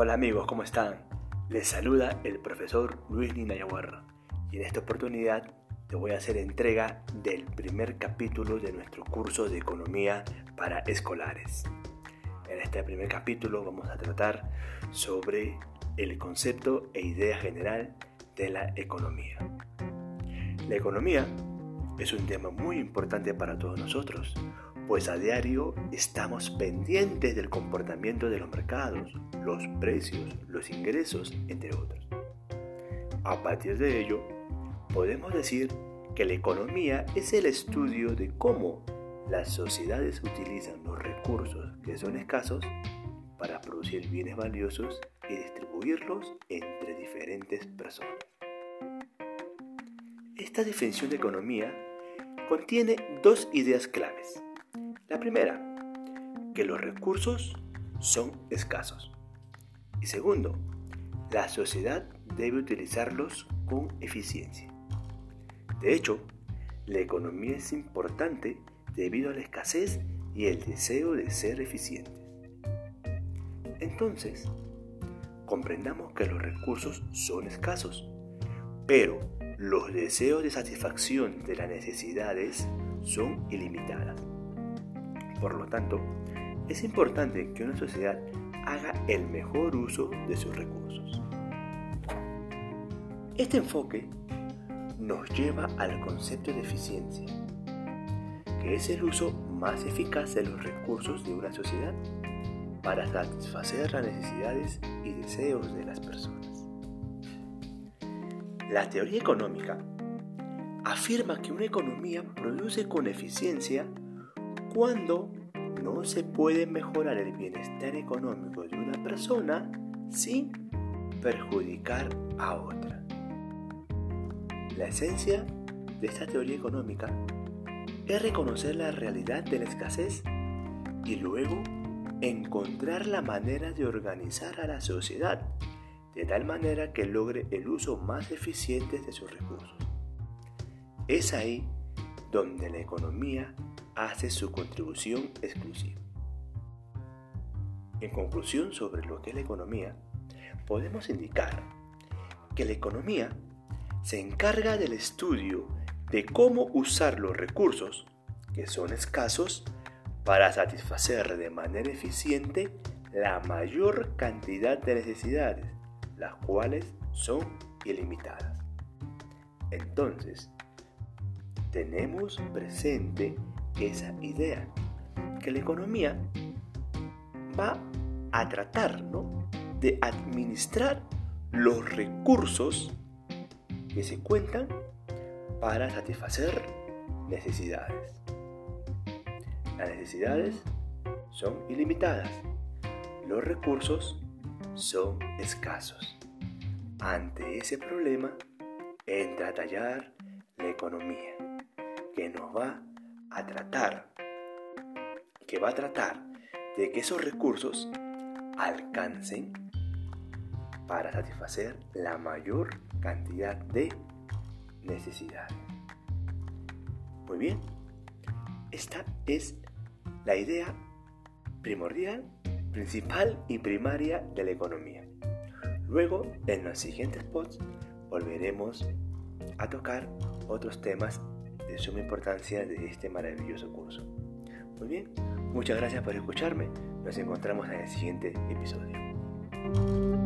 Hola amigos, ¿cómo están? Les saluda el profesor Luis Ninayaguarra y en esta oportunidad te voy a hacer entrega del primer capítulo de nuestro curso de economía para escolares. En este primer capítulo vamos a tratar sobre el concepto e idea general de la economía. La economía es un tema muy importante para todos nosotros, pues a diario estamos pendientes del comportamiento de los mercados, los precios, los ingresos, entre otros. A partir de ello, podemos decir que la economía es el estudio de cómo las sociedades utilizan los recursos que son escasos para producir bienes valiosos y distribuirlos entre diferentes personas. Esta definición de economía contiene dos ideas claves. La primera, que los recursos son escasos. Y segundo, la sociedad debe utilizarlos con eficiencia. De hecho, la economía es importante debido a la escasez y el deseo de ser eficientes. Entonces, comprendamos que los recursos son escasos, pero los deseos de satisfacción de las necesidades son ilimitadas. Por lo tanto, es importante que una sociedad haga el mejor uso de sus recursos. Este enfoque nos lleva al concepto de eficiencia, que es el uso más eficaz de los recursos de una sociedad para satisfacer las necesidades y deseos de las personas. La teoría económica afirma que una economía produce con eficiencia cuando no se puede mejorar el bienestar económico de una persona sin perjudicar a otra. La esencia de esta teoría económica es reconocer la realidad de la escasez y luego encontrar la manera de organizar a la sociedad de tal manera que logre el uso más eficiente de sus recursos. Es ahí donde la economía hace su contribución exclusiva. En conclusión sobre lo que es la economía, podemos indicar que la economía se encarga del estudio de cómo usar los recursos, que son escasos, para satisfacer de manera eficiente la mayor cantidad de necesidades, las cuales son ilimitadas. Entonces, tenemos presente esa idea, que la economía va a tratar de administrar los recursos que se cuentan para satisfacer necesidades. Las necesidades son ilimitadas, los recursos son escasos. Ante ese problema entra a tallar la economía, que nos va a tratar, que va a tratar de que esos recursos alcancen para satisfacer la mayor cantidad de necesidades. Muy bien, esta es la idea primordial, principal y primaria de la economía. Luego, en los siguientes posts, volveremos a tocar otros temas de suma importancia de este maravilloso curso. Muy bien, muchas gracias por escucharme. Nos encontramos en el siguiente episodio.